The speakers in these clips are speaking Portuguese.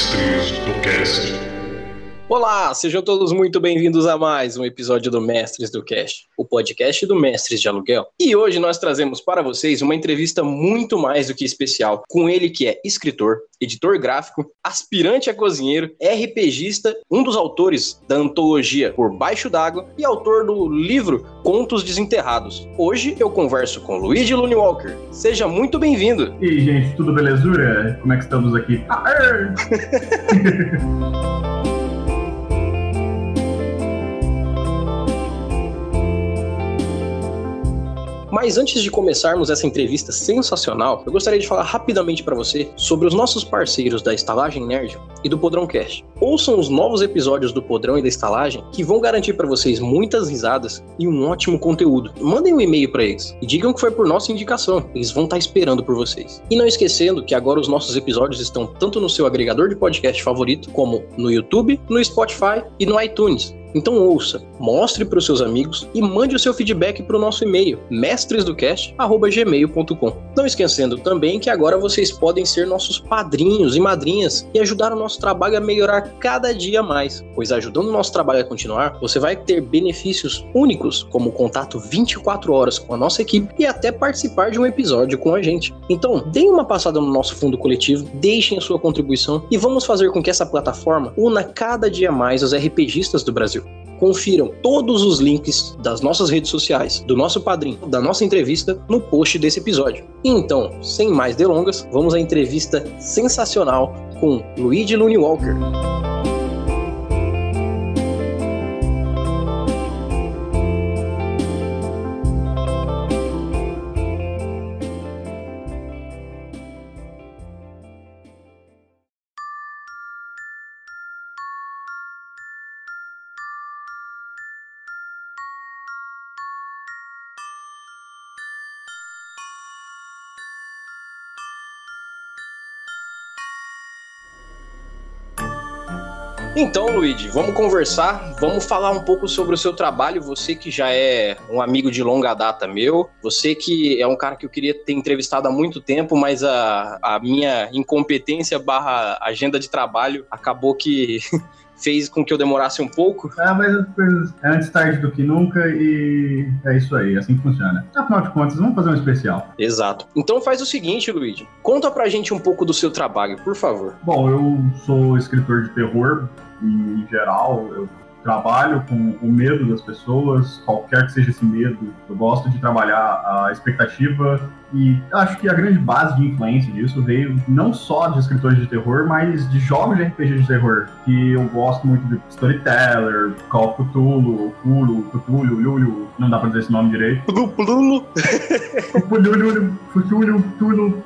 Mestres do Cast. Olá, sejam todos muito bem-vindos a mais um episódio do Mestres do Cash, o podcast do Mestres de Aluguel. E hoje nós trazemos para vocês uma entrevista muito mais do que especial com ele que é escritor, editor gráfico, aspirante a cozinheiro, RPGista, um dos autores da antologia Por Baixo d'Água e autor do livro Contos Desenterrados. Hoje eu converso com Luigi Lune Walker. Seja muito bem-vindo. E aí, gente, tudo belezura? Como é que estamos aqui? Aê! Mas antes de começarmos essa entrevista sensacional, eu gostaria de falar rapidamente para você sobre os nossos parceiros da Estalagem Nerd e do Podrão Cast. Ouçam os novos episódios do Podrão e da Estalagem que vão garantir para vocês muitas risadas e um ótimo conteúdo. Mandem um e-mail para eles e digam que foi por nossa indicação. Eles vão estar tá esperando por vocês. E não esquecendo que agora os nossos episódios estão tanto no seu agregador de podcast favorito, como no YouTube, no Spotify e no iTunes. Então ouça, mostre para os seus amigos e mande o seu feedback para o nosso e-mail, mestresdocast.gmail.com. Não esquecendo também que agora vocês podem ser nossos padrinhos e madrinhas e ajudar o nosso trabalho a melhorar cada dia mais, pois ajudando o nosso trabalho a continuar, você vai ter benefícios únicos, como contato 24 horas com a nossa equipe e até participar de um episódio com a gente. Então, deem uma passada no nosso fundo coletivo, deixem a sua contribuição e vamos fazer com que essa plataforma una cada dia mais os RPGistas do Brasil. Confiram todos os links das nossas redes sociais, do nosso padrinho, da nossa entrevista no post desse episódio. Então, sem mais delongas, vamos à entrevista sensacional com Luigi Looney Walker. Então, Luigi, vamos conversar, vamos falar um pouco sobre o seu trabalho. Você que já é um amigo de longa data meu, você que é um cara que eu queria ter entrevistado há muito tempo, mas a, a minha incompetência barra agenda de trabalho acabou que fez com que eu demorasse um pouco. É, mas é antes tarde do que nunca e é isso aí, assim que funciona. Afinal de contas, vamos fazer um especial. Exato. Então faz o seguinte, Luigi, conta pra gente um pouco do seu trabalho, por favor. Bom, eu sou escritor de terror em geral, eu trabalho com o medo das pessoas, qualquer que seja esse medo. Eu gosto de trabalhar a expectativa e acho que a grande base de influência disso veio não só de escritores de terror, mas de jogos de RPG de terror. Que eu gosto muito de Storyteller, Call of Cthulhu, Cthulhu, Cthulhu, Lulu, não dá pra dizer esse nome direito. Cthulhu. Cthulhu, Cthulhu, Cthulhu,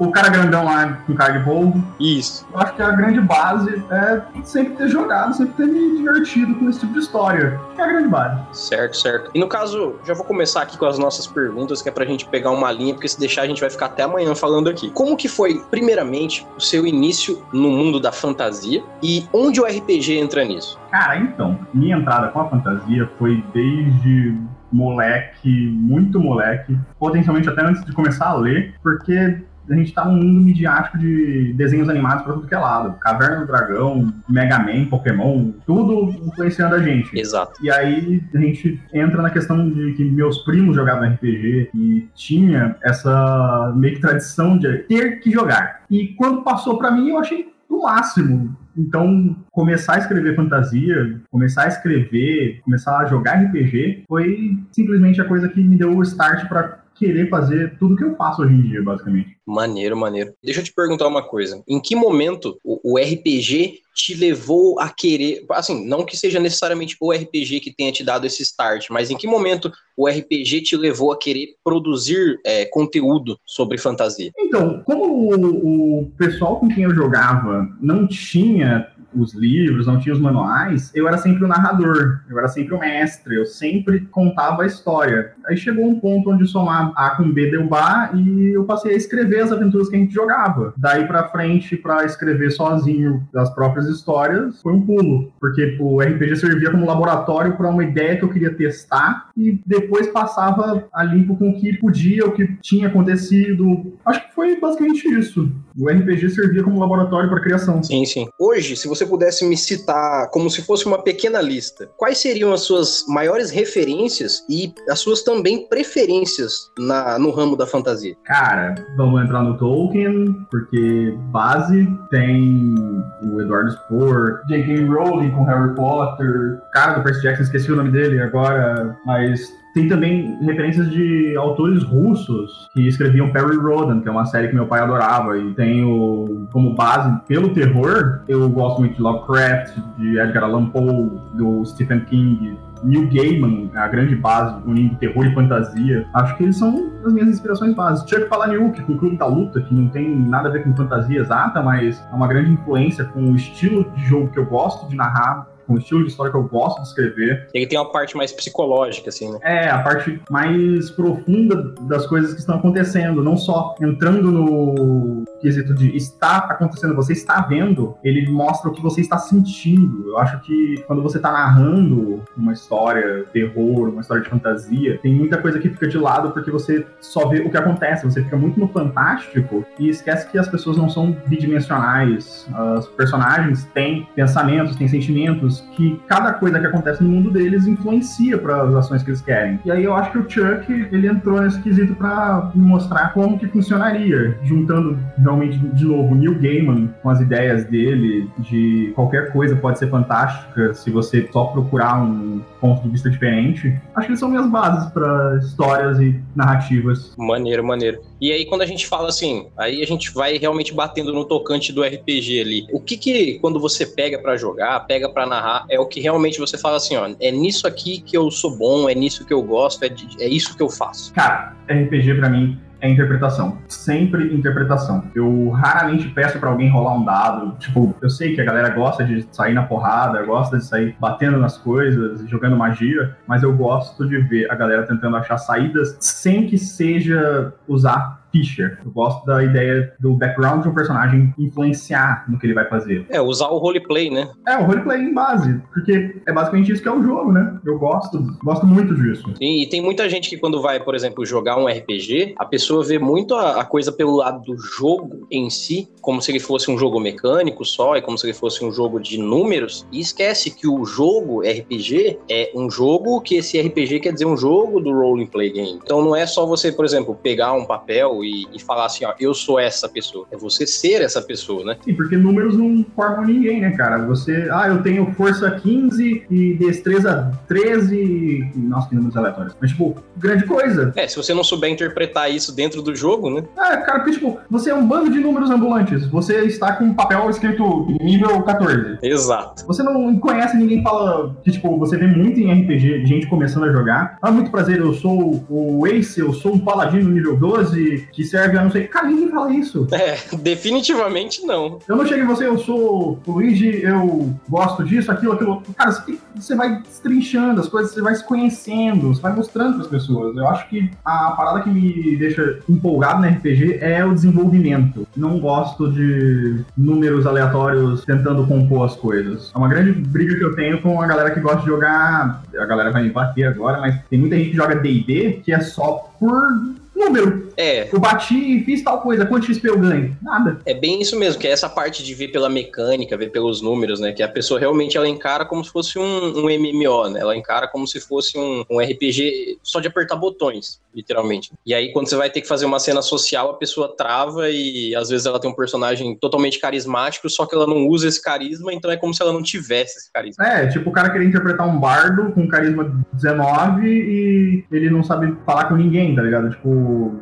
o cara grandão lá com cara de polvo. Isso. Eu acho que a grande base é sempre ter jogado, sempre ter me divertido com esse tipo de história. Que é a grande base. Certo, certo. E no caso, já vou começar aqui com as nossas perguntas, que é pra gente pegar uma linha porque se deixar a gente vai ficar até amanhã falando aqui. Como que foi, primeiramente, o seu início no mundo da fantasia e onde o RPG entra nisso? Cara, então, minha entrada com a fantasia foi desde moleque, muito moleque, potencialmente até antes de começar a ler, porque a gente tá num mundo midiático de desenhos animados pra tudo que é lado. Caverna do Dragão, Mega Man, Pokémon, tudo influenciando a gente. Exato. E aí a gente entra na questão de que meus primos jogavam RPG e tinha essa meio que tradição de ter que jogar. E quando passou para mim, eu achei o máximo. Então, começar a escrever fantasia, começar a escrever, começar a jogar RPG, foi simplesmente a coisa que me deu o start para querer fazer tudo que eu faço hoje em dia, basicamente. Maneiro, maneiro. Deixa eu te perguntar uma coisa. Em que momento o, o, RPG te levou a querer. Assim, não que seja necessariamente o RPG que tenha te dado esse start, mas em que momento o RPG te levou a querer produzir é, conteúdo sobre fantasia? Então, como o, o pessoal com quem eu jogava não tinha os livros, não tinha os manuais, eu era sempre o narrador, eu era sempre o mestre, eu sempre contava a história. Aí chegou um ponto onde somar A com B deu bar e eu passei a escrever as aventuras que a gente jogava. Daí pra frente, para escrever sozinho as próprias histórias, foi um pulo, porque o RPG servia como laboratório para uma ideia que eu queria testar e depois passava a limpo com o que podia, o que tinha acontecido. Acho que foi basicamente isso. O RPG servia como laboratório para criação. Sim, sim. Hoje, se você pudesse me citar como se fosse uma pequena lista, quais seriam as suas maiores referências e as suas também preferências na, no ramo da fantasia? Cara, vamos entrar no Tolkien, porque base tem o Eduardo Spohr, J.K. Rowling com Harry Potter, cara do Percy Jackson, esqueci o nome dele agora, mas tem também referências de autores russos que escreviam Perry Rodan, que é uma série que meu pai adorava, e tenho como base pelo terror, eu gosto muito de Lovecraft, de Edgar Allan Poe, do Stephen King, Neil Gaiman, a grande base unindo terror e fantasia. Acho que eles são as minhas inspirações básicas. Chuck Palahniuk, com o Clube da Luta, que não tem nada a ver com fantasia exata, mas é uma grande influência com o estilo de jogo que eu gosto de narrar o estilo de história que eu gosto de escrever. Ele tem uma parte mais psicológica, assim, né? É, a parte mais profunda das coisas que estão acontecendo, não só entrando no quesito de está acontecendo, você está vendo, ele mostra o que você está sentindo. Eu acho que quando você está narrando uma história, terror, uma história de fantasia, tem muita coisa que fica de lado porque você só vê o que acontece, você fica muito no fantástico e esquece que as pessoas não são bidimensionais. Os personagens têm pensamentos, têm sentimentos, que cada coisa que acontece no mundo deles influencia para as ações que eles querem. E aí eu acho que o Chuck, ele entrou nesse quesito para mostrar como que funcionaria, juntando realmente de novo Neil Gaiman com as ideias dele de qualquer coisa pode ser fantástica se você só procurar um ponto de vista diferente. Acho que são minhas bases para histórias e narrativas. Maneiro, maneiro. E aí quando a gente fala assim, aí a gente vai realmente batendo no tocante do RPG ali. O que que quando você pega para jogar, pega para narrar é o que realmente você fala assim, ó, é nisso aqui que eu sou bom, é nisso que eu gosto, é, é isso que eu faço. Cara, RPG para mim é interpretação. Sempre interpretação. Eu raramente peço para alguém rolar um dado. Tipo, eu sei que a galera gosta de sair na porrada, gosta de sair batendo nas coisas, jogando magia, mas eu gosto de ver a galera tentando achar saídas sem que seja usar Fischer. Eu gosto da ideia do background de um personagem influenciar no que ele vai fazer. É, usar o roleplay, né? É, o roleplay em base, porque é basicamente isso que é o jogo, né? Eu gosto, gosto muito disso. Sim, e tem muita gente que quando vai, por exemplo, jogar um RPG, a pessoa vê muito a, a coisa pelo lado do jogo em si, como se ele fosse um jogo mecânico só, e como se ele fosse um jogo de números, e esquece que o jogo RPG é um jogo que esse RPG quer dizer um jogo do role play game. Então não é só você, por exemplo, pegar um papel e, e, falar assim, ó, eu sou essa pessoa. É você ser essa pessoa, né? Sim, porque números não formam ninguém, né, cara? Você, ah, eu tenho força 15 e destreza 13. Nossa, que números aleatórios. Mas, tipo, grande coisa. É, se você não souber interpretar isso dentro do jogo, né? É, cara, porque, tipo, você é um bando de números ambulantes. Você está com um papel escrito nível 14. Exato. Você não conhece ninguém fala que, tipo, você vê muito em RPG gente começando a jogar. Ah, muito prazer, eu sou o Ace, eu sou um paladino nível 12 que serve a não sei. Cara, ninguém fala isso. É, definitivamente não. Eu não chego em você, eu sou o Luigi, eu gosto disso, aquilo, aquilo. Cara, você, você vai destrinchando as coisas, você vai se conhecendo, você vai mostrando para as pessoas. Eu acho que a parada que me deixa empolgado no RPG é o desenvolvimento. Não gosto de números aleatórios tentando compor as coisas. É uma grande briga que eu tenho com a galera que gosta de jogar. A galera vai me bater agora, mas tem muita gente que joga DD que é só por número. É. Eu bati e fiz tal coisa. Quanto XP eu ganho? Nada. É bem isso mesmo, que é essa parte de ver pela mecânica, ver pelos números, né? Que a pessoa realmente ela encara como se fosse um, um MMO, né? Ela encara como se fosse um, um RPG só de apertar botões, literalmente. E aí, quando você vai ter que fazer uma cena social, a pessoa trava e às vezes ela tem um personagem totalmente carismático, só que ela não usa esse carisma, então é como se ela não tivesse esse carisma. É, tipo o cara querer interpretar um bardo com carisma 19 e ele não sabe falar com ninguém, tá ligado? Tipo,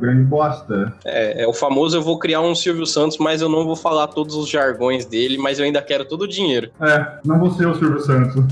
grande bosta. É, é o famoso eu vou criar um Silvio Santos, mas eu não vou falar todos os jargões dele, mas eu ainda quero todo o dinheiro. É, não vou ser o Silvio Santos.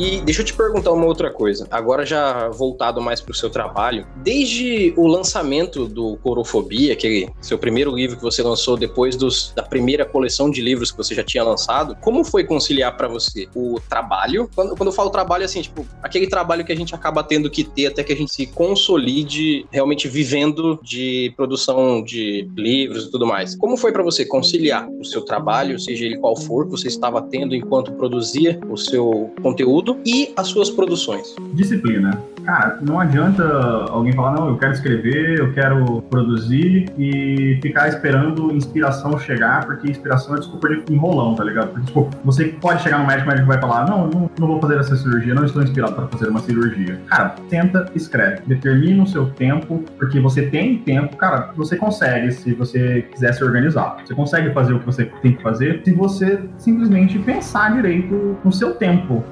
E deixa eu te perguntar uma outra coisa. Agora já voltado mais para o seu trabalho, desde o lançamento do Corofobia, aquele seu primeiro livro que você lançou depois dos, da primeira coleção de livros que você já tinha lançado, como foi conciliar para você o trabalho? Quando, quando eu falo trabalho, assim, tipo, aquele trabalho que a gente acaba tendo que ter até que a gente se consolide realmente vivendo de produção de livros e tudo mais. Como foi para você conciliar o seu trabalho, seja ele qual for, que você estava tendo enquanto produzia o seu conteúdo e as suas produções? Disciplina. Cara, não adianta alguém falar, não, eu quero escrever, eu quero produzir e ficar esperando inspiração chegar, porque inspiração é desculpa de enrolão, tá ligado? Porque, tipo, você pode chegar no médico, o médico vai falar, não, não, não vou fazer essa cirurgia, não estou inspirado para fazer uma cirurgia. Cara, tenta, escreve. Determina o seu tempo, porque você tem tempo, cara, você consegue se você quiser se organizar. Você consegue fazer o que você tem que fazer se você simplesmente pensar direito no seu tempo.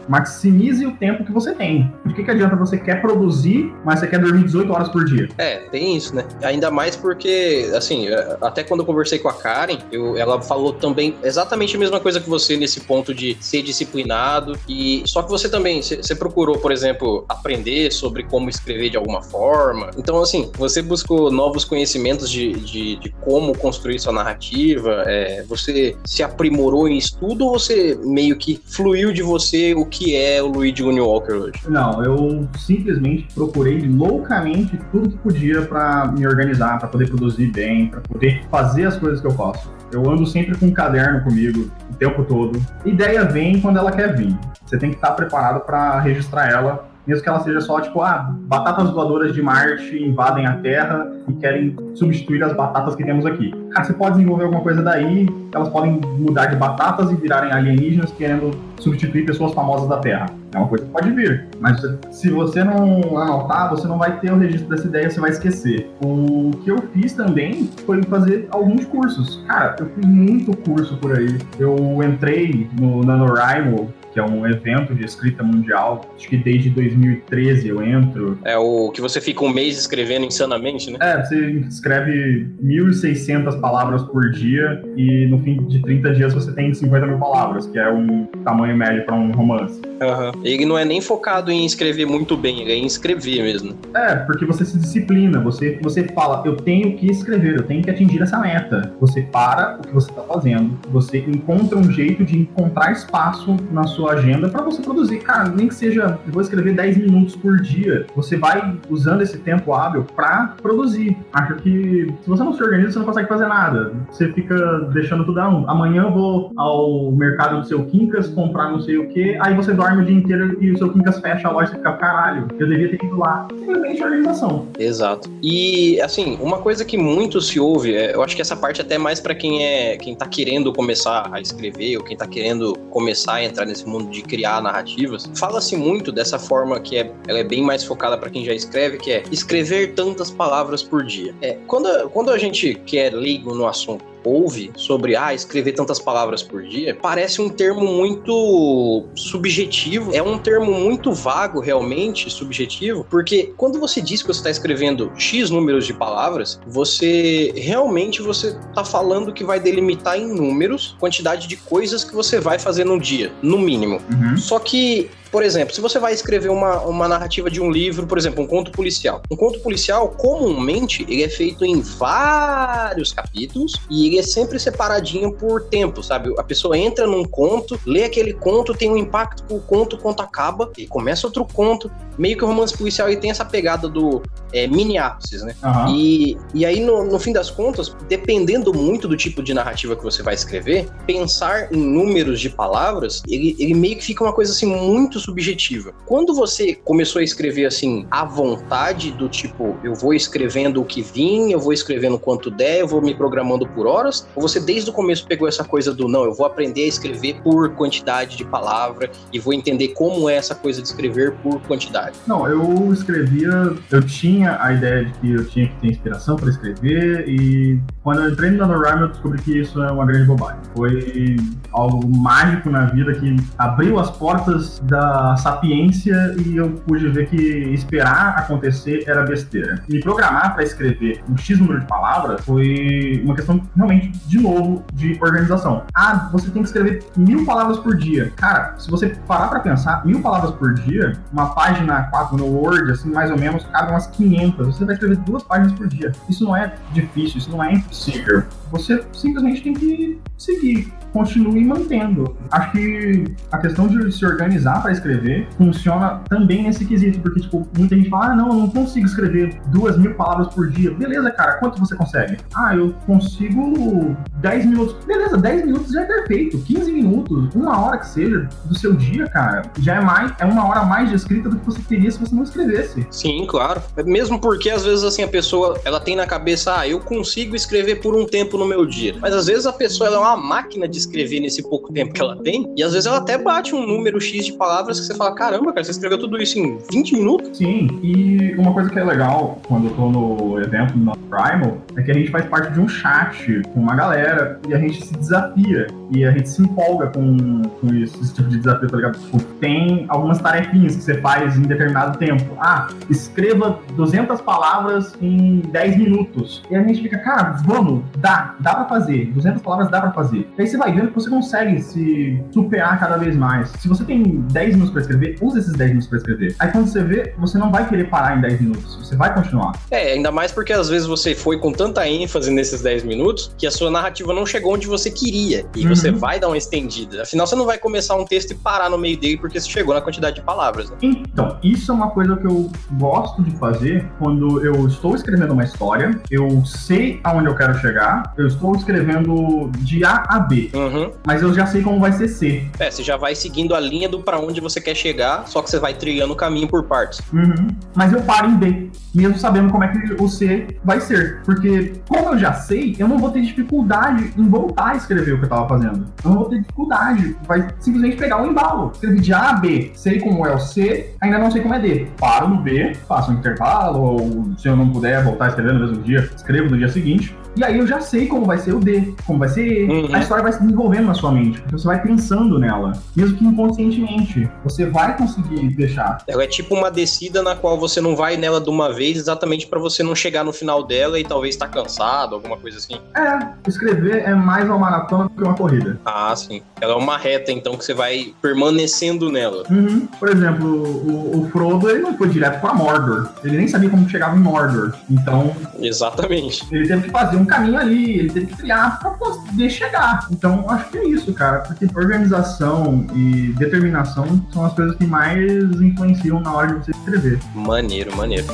Maximize o tempo que você tem. Por que, que adianta você quer produzir, mas você quer dormir 18 horas por dia? É, tem isso, né? Ainda mais porque, assim, é, até quando eu conversei com a Karen, eu, ela falou também exatamente a mesma coisa que você nesse ponto de ser disciplinado. E só que você também, você procurou, por exemplo, aprender sobre como escrever de alguma forma. Então, assim, você buscou novos conhecimentos de, de, de como construir sua narrativa. É, você se aprimorou em estudo ou você meio que fluiu de você o que é o Luigi Walker hoje? Não, eu simplesmente procurei loucamente tudo que podia para me organizar, para poder produzir bem, para poder fazer as coisas que eu faço. Eu ando sempre com um caderno comigo o tempo todo. Ideia vem quando ela quer vir. Você tem que estar preparado para registrar ela mesmo que ela seja só tipo, ah, batatas voadoras de Marte invadem a Terra e querem substituir as batatas que temos aqui. Cara, você pode desenvolver alguma coisa daí, elas podem mudar de batatas e virarem alienígenas querendo substituir pessoas famosas da Terra. É uma coisa que pode vir, mas se você não anotar, você não vai ter o registro dessa ideia, você vai esquecer. O que eu fiz também foi fazer alguns cursos. Cara, eu fiz muito curso por aí. Eu entrei no NaNoWriMo que é um evento de escrita mundial. Acho que desde 2013 eu entro. É o que você fica um mês escrevendo insanamente, né? É, você escreve 1.600 palavras por dia e no fim de 30 dias você tem 50 mil palavras, que é um tamanho médio para um romance. Uhum. Ele não é nem focado em escrever muito bem, ele é em escrever mesmo. É, porque você se disciplina, você, você fala, eu tenho que escrever, eu tenho que atingir essa meta. Você para o que você está fazendo, você encontra um jeito de encontrar espaço na sua sua agenda para você produzir. Cara, nem que seja, eu vou escrever 10 minutos por dia. Você vai usando esse tempo hábil para produzir. Acho que se você não se organiza, você não consegue fazer nada. Você fica deixando tudo a um. Amanhã eu vou ao mercado do seu Quincas comprar não sei o que, aí você dorme o dia inteiro e o seu Quincas fecha a loja e fica, caralho, eu devia ter ido lá. Simplesmente organização. Exato. E, assim, uma coisa que muito se ouve, é, eu acho que essa parte até mais para quem é quem tá querendo começar a escrever ou quem tá querendo começar a entrar nesse mundo de criar narrativas, fala-se muito dessa forma que é, ela é bem mais focada para quem já escreve, que é escrever tantas palavras por dia. É, quando, quando a gente quer leigo no assunto, ouve sobre ah, escrever tantas palavras por dia, parece um termo muito subjetivo, é um termo muito vago realmente, subjetivo, porque quando você diz que você está escrevendo X números de palavras, você realmente você está falando que vai delimitar em números quantidade de coisas que você vai fazer no dia, no mínimo. Uhum. Só que por exemplo, se você vai escrever uma, uma narrativa de um livro, por exemplo, um conto policial. Um conto policial, comumente, ele é feito em vários capítulos e ele é sempre separadinho por tempo, sabe? A pessoa entra num conto, lê aquele conto, tem um impacto com o conto, o conto acaba, e começa outro conto. Meio que o romance policial ele tem essa pegada do é, mini ápices, né? Uhum. E, e aí, no, no fim das contas, dependendo muito do tipo de narrativa que você vai escrever, pensar em números de palavras, ele, ele meio que fica uma coisa assim muito subjetiva. Quando você começou a escrever assim, à vontade, do tipo, eu vou escrevendo o que vim, eu vou escrevendo quanto der, eu vou me programando por horas, ou você desde o começo pegou essa coisa do não, eu vou aprender a escrever por quantidade de palavra e vou entender como é essa coisa de escrever por quantidade? Não, eu escrevia, eu tinha a ideia de que eu tinha que ter inspiração para escrever e quando eu entrei no NaNoWriMo eu descobri que isso é uma grande bobagem. Foi algo mágico na vida que abriu as portas da sapiência e eu pude ver que esperar acontecer era besteira. Me programar para escrever um X número de palavras foi uma questão realmente, de novo, de organização. Ah, você tem que escrever mil palavras por dia. Cara, se você parar para pensar, mil palavras por dia, uma página 4 no Word, assim, mais ou menos, cabe umas 500. Você vai escrever duas páginas por dia. Isso não é difícil, isso não é impossível. Você simplesmente tem que seguir continue mantendo. Acho que a questão de se organizar para escrever funciona também nesse quesito, porque, tipo, muita gente fala, ah, não, eu não consigo escrever duas mil palavras por dia. Beleza, cara, quanto você consegue? Ah, eu consigo 10 minutos. Beleza, 10 minutos já é perfeito. 15 minutos, uma hora que seja do seu dia, cara, já é mais, é uma hora mais de escrita do que você teria se você não escrevesse. Sim, claro. Mesmo porque às vezes assim a pessoa, ela tem na cabeça, ah, eu consigo escrever por um tempo no meu dia. Mas às vezes a pessoa é uma máquina de escrever nesse pouco tempo que ela tem, e às vezes ela até bate um número X de palavras que você fala, caramba, cara, você escreveu tudo isso em 20 minutos? Sim, e uma coisa que é legal quando eu tô no evento no Primal é que a gente faz parte de um chat com uma galera e a gente se desafia e a gente se empolga com, com isso, esse tipo de desafio, tá ligado? Tipo, tem algumas tarefinhas que você faz em determinado tempo. Ah, escreva 200 palavras em 10 minutos. E a gente fica, cara, vamos, dá, dá pra fazer. 200 palavras dá pra fazer. E aí você vai vendo que você consegue se superar cada vez mais. Se você tem 10 minutos pra escrever, usa esses 10 minutos pra escrever. Aí quando você vê, você não vai querer parar em 10 minutos. Você vai continuar. É, ainda mais porque às vezes você foi com tanta ênfase nesses 10 minutos que a sua narrativa não chegou onde você queria. E uhum. você vai dar uma estendida. Afinal, você não vai começar um texto e parar no meio dele porque você chegou na quantidade de palavras. Né? Então, isso é uma coisa que eu gosto de fazer quando eu estou escrevendo uma história, eu sei aonde eu quero chegar, eu estou escrevendo de A a B, uhum. mas eu já sei como vai ser C. É, você já vai seguindo a linha do para onde você quer chegar, só que você vai trilhando o caminho por partes. Uhum. Mas eu paro em B, mesmo sabendo como é que o C vai ser, porque como eu já sei, eu não vou ter dificuldade em voltar a escrever o que eu estava fazendo. Eu não vou ter dificuldade, vai simplesmente pegar o um embalo. Escrevi de A a B, sei como é o C, ainda não sei como é D. Paro no B, faço um intervalo, ou se eu não puder voltar a escrever no mesmo dia, escrevo no dia seguinte. E aí eu já sei como vai ser o D, como vai ser E. Uhum. A história vai se desenvolvendo na sua mente, porque você vai pensando nela, mesmo que inconscientemente. Você vai conseguir deixar. Ela é tipo uma descida na qual você não vai nela de uma vez, exatamente para você não chegar no final dela e talvez estar tá cansado, alguma coisa assim. É, escrever é mais uma maratona do que uma corrida. Ah, sim. Ela é uma reta, então, que você vai permanecendo nela. Uhum. Por exemplo, o, o, Frodo, ele não foi direto pra Mordor. Ele nem sabia como chegava em Mordor. Então. Exatamente. Ele teve que fazer um caminho ali, ele teve que criar pra poder chegar. Então, acho que é isso, cara. Porque organização e determinação são as coisas que mais influenciam na hora de você escrever. Maneiro, maneiro.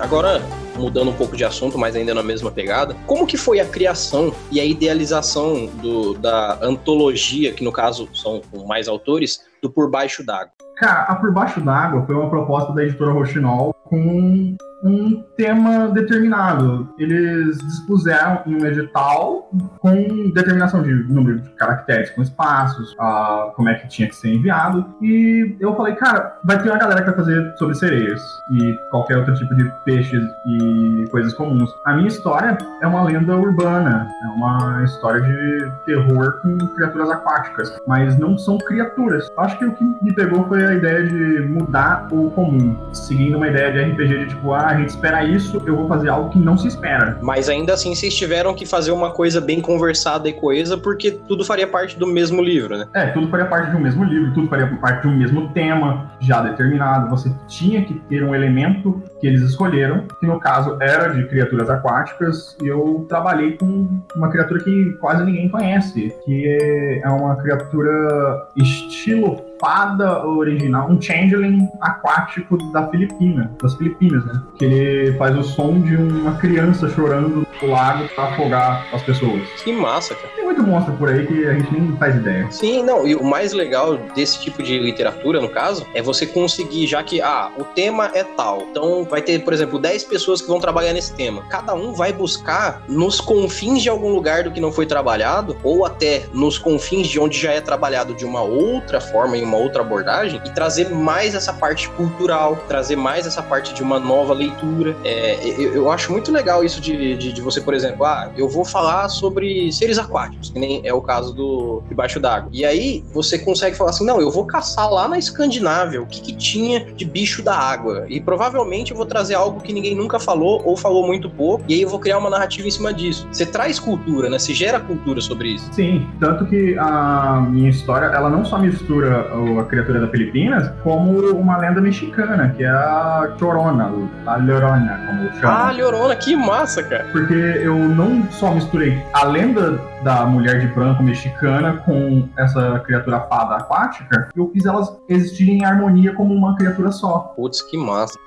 Agora, mudando um pouco de assunto, mas ainda na mesma pegada, como que foi a criação e a idealização do, da antologia, que no caso são mais autores, do Por Baixo d'Água? Cara, a Por Baixo d'Água foi uma proposta da editora Rochinol com um tema determinado. Eles dispuseram um edital com determinação de número de caracteres, com espaços, uh, como é que tinha que ser enviado. E eu falei, cara, vai ter uma galera que vai fazer sobre sereias e qualquer outro tipo de peixes e coisas comuns. A minha história é uma lenda urbana, é uma história de terror com criaturas aquáticas, mas não são criaturas. Acho que o que me pegou foi a ideia de mudar o comum, seguindo uma ideia de RPG de tipo, ah, a gente espera isso, eu vou fazer algo que não se espera. Mas ainda assim, vocês tiveram que fazer uma coisa bem conversada e coesa, porque tudo faria parte do mesmo livro, né? É, tudo faria parte de um mesmo livro, tudo faria parte de um mesmo tema já determinado. Você tinha que ter um elemento que eles escolheram, que no caso era de criaturas aquáticas, e eu trabalhei com uma criatura que quase ninguém conhece, que é uma criatura estilo fada original, um changeling aquático da Filipina, das Filipinas, né? Que ele faz o som de uma criança chorando no lago para afogar as pessoas. Que massa, cara. Tem muito monstro por aí que a gente nem faz ideia. Sim, não, e o mais legal desse tipo de literatura, no caso, é você conseguir, já que, ah, o tema é tal, então vai ter, por exemplo, 10 pessoas que vão trabalhar nesse tema. Cada um vai buscar nos confins de algum lugar do que não foi trabalhado, ou até nos confins de onde já é trabalhado de uma outra forma, em uma outra abordagem, e trazer mais essa parte cultural, trazer mais essa parte de uma nova leitura. É, eu, eu, acho muito legal isso de, de, de, você, por exemplo, ah, eu vou falar sobre seres aquáticos, que nem é o caso do Debaixo d'Água. E aí você consegue falar assim, não, eu vou caçar lá na Escandinávia o que, que tinha de bicho da água. E provavelmente eu vou trazer algo que ninguém nunca falou ou falou muito pouco, e aí eu vou criar uma narrativa em cima disso. Você traz cultura, né? Você gera cultura sobre isso. Sim, tanto que a minha história, ela não só mistura a criatura da Filipinas, como uma lenda mexicana, que é a Chorona, a Llorona, como chama. Ah, Llorona, que massa, cara. Porque eu não só misturei a lenda da mulher de branco mexicana com essa criatura fada aquática, eu fiz elas existirem em harmonia como uma criatura só. Putz, que massa.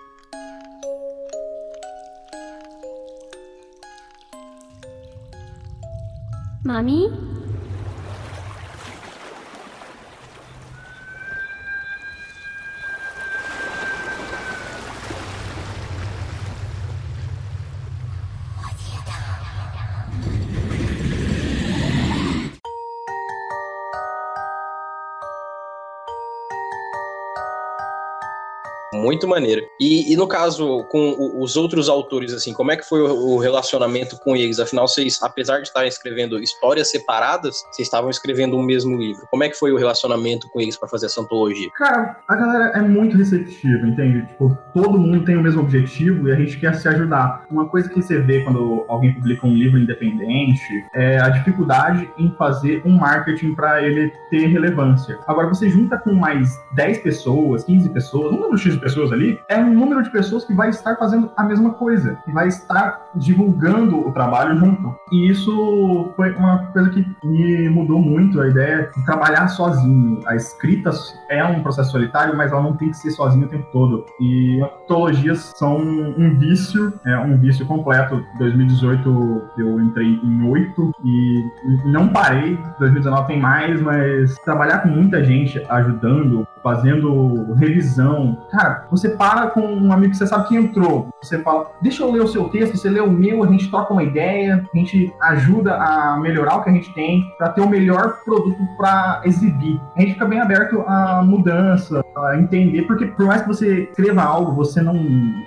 Mami? Muito maneiro. E, e no caso, com os outros autores, assim, como é que foi o, relacionamento com eles? Afinal, vocês, apesar de estarem escrevendo histórias separadas, vocês estavam escrevendo um mesmo livro. Como é que foi o relacionamento com eles para fazer essa antologia? Cara, a galera é muito receptiva, entende? Tipo, todo mundo tem o mesmo objetivo e a gente quer se ajudar. Uma coisa que você vê quando alguém publica um livro independente é a dificuldade em fazer um marketing para ele ter relevância. Agora, você junta com mais 10 pessoas, 15 pessoas, um número X de pessoas ali, é um número de pessoas que vai estar fazendo a mesma coisa, que vai estar divulgando o trabalho junto. E isso foi uma coisa que me mudou muito a ideia de trabalhar sozinho. A escrita é um processo solitário, mas ela não tem que ser sozinha o tempo todo. E antologias são um vício, é um vício completo. Em 2018 eu entrei em oito e não parei. 2019 tem mais, mas trabalhar com muita gente ajudando, fazendo revisão. Cara, você para com um amigo que você sabe que entrou. Você fala, deixa eu ler o seu texto, você lê o meu, a gente troca uma ideia, a gente ajuda a melhorar o que a gente tem para ter o melhor produto para exibir. A gente fica bem aberto à mudança, a entender, porque por mais que você escreva algo, você não,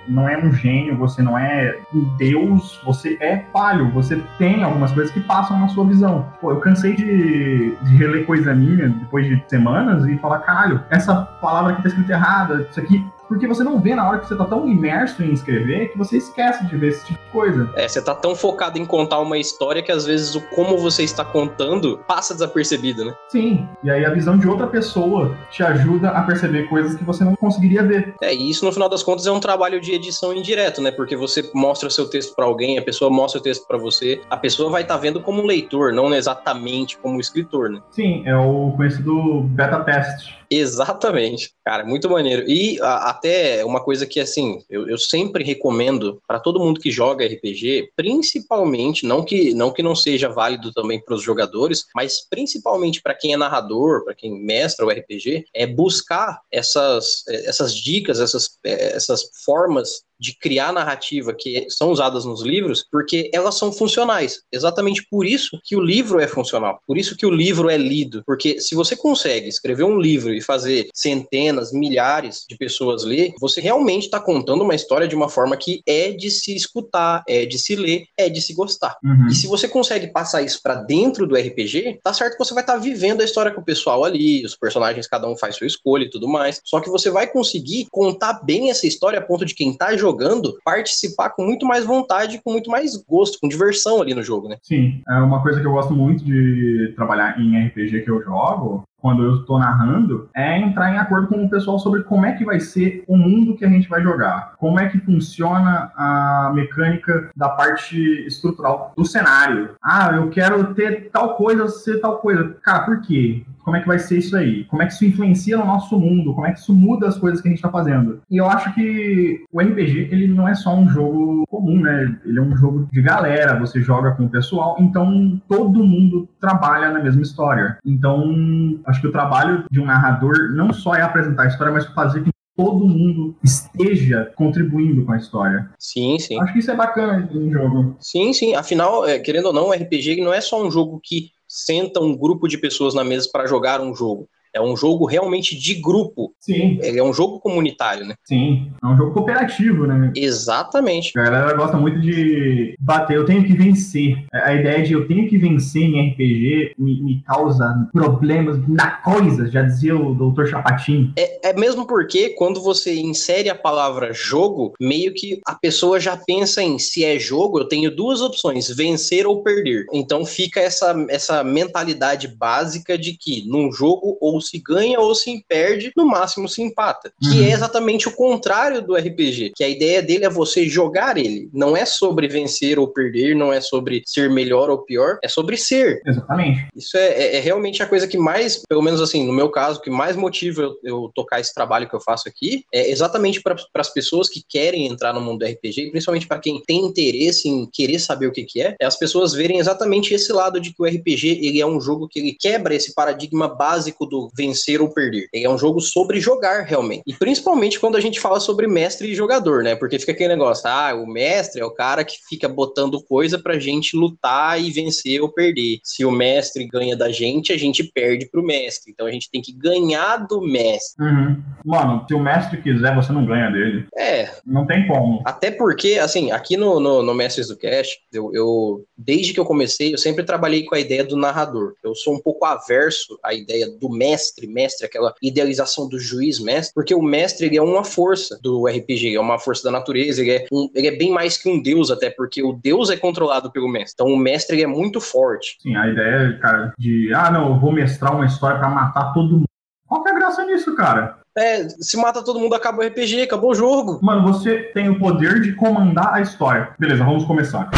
não é um gênio, você não é um deus, você é falho, você tem algumas coisas que passam na sua visão. Pô, eu cansei de, de reler coisa minha depois de semanas e falar, caralho, essa palavra aqui tá escrita errada, isso aqui porque você não vê na hora que você tá tão imerso em escrever que você esquece de ver esse tipo de coisa. É, você tá tão focado em contar uma história que às vezes o como você está contando passa desapercebido, né? Sim, e aí a visão de outra pessoa te ajuda a perceber coisas que você não conseguiria ver. É, e isso no final das contas é um trabalho de edição indireto, né? Porque você mostra seu texto para alguém, a pessoa mostra o texto para você, a pessoa vai estar tá vendo como leitor, não exatamente como escritor, né? Sim, é o conhecido beta test. Exatamente, cara, muito maneiro. E a, até uma coisa que, assim, eu, eu sempre recomendo para todo mundo que joga RPG, principalmente, não que não, que não seja válido também para os jogadores, mas principalmente para quem é narrador, para quem mestra o RPG, é buscar essas, essas dicas, essas, essas formas de criar narrativa que são usadas nos livros, porque elas são funcionais. Exatamente por isso que o livro é funcional. Por isso que o livro é lido. Porque se você consegue escrever um livro e fazer centenas, milhares de pessoas ler, você realmente está contando uma história de uma forma que é de se escutar, é de se ler, é de se gostar. Uhum. E se você consegue passar isso para dentro do RPG, tá certo que você vai estar tá vivendo a história com o pessoal ali, os personagens, cada um faz sua escolha e tudo mais. Só que você vai conseguir contar bem essa história a ponto de quem tá jogando jogando, participar com muito mais vontade, com muito mais gosto, com diversão ali no jogo, né? Sim, é uma coisa que eu gosto muito de trabalhar em RPG que eu jogo, quando eu estou narrando, é entrar em acordo com o pessoal sobre como é que vai ser o mundo que a gente vai jogar, como é que funciona a mecânica da parte estrutural do cenário. Ah, eu quero ter tal coisa, ser tal coisa. Cara, por quê? como é que vai ser isso aí? Como é que isso influencia no nosso mundo? Como é que isso muda as coisas que a gente está fazendo? E eu acho que o RPG, ele não é só um jogo comum, né? Ele é um jogo de galera, você joga com o pessoal, então todo mundo trabalha na mesma história. Então, acho que o trabalho de um narrador não só é apresentar a história, mas fazer que todo mundo esteja contribuindo com a história. Sim, sim. Acho que isso é bacana em jogo. Sim, sim. Afinal, é, querendo ou não, o RPG não é só um jogo que senta um grupo de pessoas na mesa para jogar um jogo. É um jogo realmente de grupo. Sim. É um jogo comunitário, né? Sim. É um jogo cooperativo, né? Exatamente. A galera gosta muito de bater, eu tenho que vencer. A ideia de eu tenho que vencer em RPG me, me causa problemas na coisa, já dizia o doutor Chapatin. É, é mesmo porque quando você insere a palavra jogo, meio que a pessoa já pensa em se é jogo, eu tenho duas opções, vencer ou perder. Então fica essa, essa mentalidade básica de que num jogo ou se ganha ou se perde, no máximo se empata. Uhum. Que é exatamente o contrário do RPG, que a ideia dele é você jogar ele. Não é sobre vencer ou perder, não é sobre ser melhor ou pior, é sobre ser. Exatamente. Isso é, é, é realmente a coisa que mais, pelo menos assim, no meu caso, que mais motiva eu, eu tocar esse trabalho que eu faço aqui, é exatamente para as pessoas que querem entrar no mundo do RPG, e principalmente para quem tem interesse em querer saber o que, que é, é as pessoas verem exatamente esse lado de que o RPG ele é um jogo que ele quebra esse paradigma básico do vencer ou perder. É um jogo sobre jogar, realmente. E principalmente quando a gente fala sobre mestre e jogador, né? Porque fica aquele negócio, ah, o mestre é o cara que fica botando coisa pra gente lutar e vencer ou perder. Se o mestre ganha da gente, a gente perde pro mestre. Então a gente tem que ganhar do mestre. Uhum. Mano, se o mestre quiser, você não ganha dele. É. Não tem como. Até porque, assim, aqui no, no, no Mestres do Cast, eu, eu, desde que eu comecei, eu sempre trabalhei com a ideia do narrador. Eu sou um pouco averso à ideia do mestre mestre, mestre, aquela idealização do juiz mestre, porque o mestre ele é uma força do RPG, é uma força da natureza, ele é, um, ele é bem mais que um deus até, porque o deus é controlado pelo mestre. Então o mestre ele é muito forte. Sim, a ideia, cara, de ah, não, eu vou mestrar uma história para matar todo mundo. Qual que é a graça nisso, cara? É, se mata todo mundo, acaba o RPG, acabou o jogo. Mano, você tem o poder de comandar a história. Beleza, vamos começar.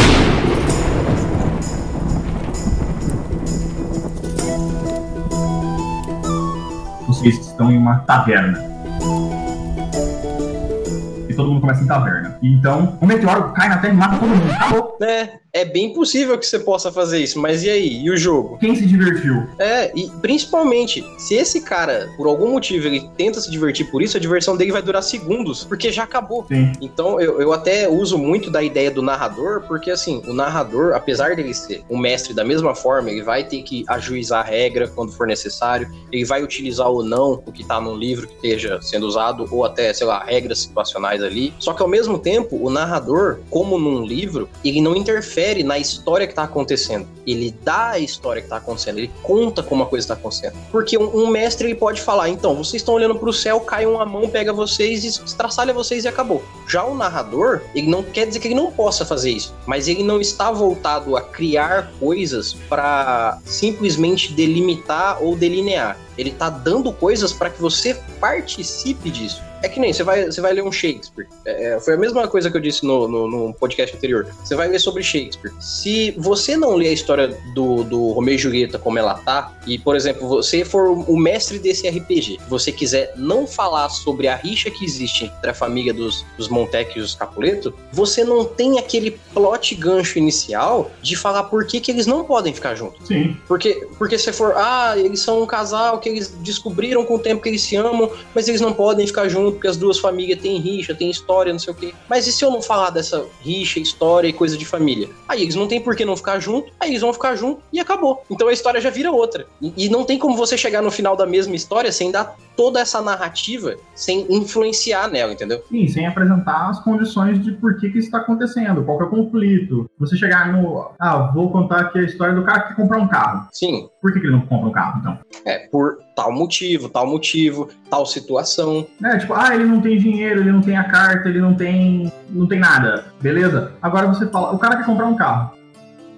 Vocês estão em uma taverna. E todo mundo começa em taverna. Então, um meteoro cai na Terra e mata todo mundo. Acabou. É, é bem possível que você possa fazer isso, mas e aí? E o jogo? Quem se divertiu? É, e principalmente, se esse cara, por algum motivo, ele tenta se divertir por isso, a diversão dele vai durar segundos, porque já acabou. Sim. Então, eu, eu até uso muito da ideia do narrador, porque assim, o narrador, apesar dele ser um mestre da mesma forma, ele vai ter que ajuizar a regra quando for necessário, ele vai utilizar ou não o que tá no livro que esteja sendo usado, ou até, sei lá, regras situacionais ali. Só que ao mesmo tempo, o narrador, como num livro, ele não interfere interfere na história que está acontecendo. Ele dá a história que está acontecendo, ele conta como a coisa está acontecendo. Porque um, um, mestre ele pode falar, então, vocês estão olhando para o céu, cai uma mão, pega vocês, estraçalha vocês e acabou. Já o narrador, ele não quer dizer que ele não possa fazer isso, mas ele não está voltado a criar coisas para simplesmente delimitar ou delinear. Ele está dando coisas para que você participe disso. É que nem você vai, você vai ler um Shakespeare. É, é, foi a mesma coisa que eu disse no, no, no, podcast anterior. Você vai ler sobre Shakespeare. Se você não ler a história do, do Romeu e Julieta como ela tá, e, por exemplo, você for o mestre desse RPG, você quiser não falar sobre a rixa que existe entre a família dos, dos Montec e os Capuleto, você não tem aquele plot gancho inicial de falar por que, que eles não podem ficar juntos. Sim. Porque, porque se for, ah, eles são um casal que eles descobriram com o tempo que eles se amam, mas eles não podem ficar juntos porque as duas famílias têm rixa, têm história, não sei o quê. Mas e se eu não falar dessa rixa, história e coisa de família? Aí eles não tem por que não ficar junto, aí eles vão ficar junto e acabou. Então a história já vira outra. E, e não tem como você chegar no final da mesma história sem dar toda essa narrativa, sem influenciar nela, entendeu? Sim, sem apresentar as condições de por que, que isso está acontecendo, qual é o conflito. Você chegar no. Ah, vou contar aqui a história do cara que comprar um carro. Sim. Por que, que ele não compra um carro, então? É, por tal motivo, tal motivo, tal situação. É, tipo, ah, ele não tem dinheiro, ele não tem a carta, ele não tem. não tem nada. Beleza? Agora você fala, o cara quer comprar um carro.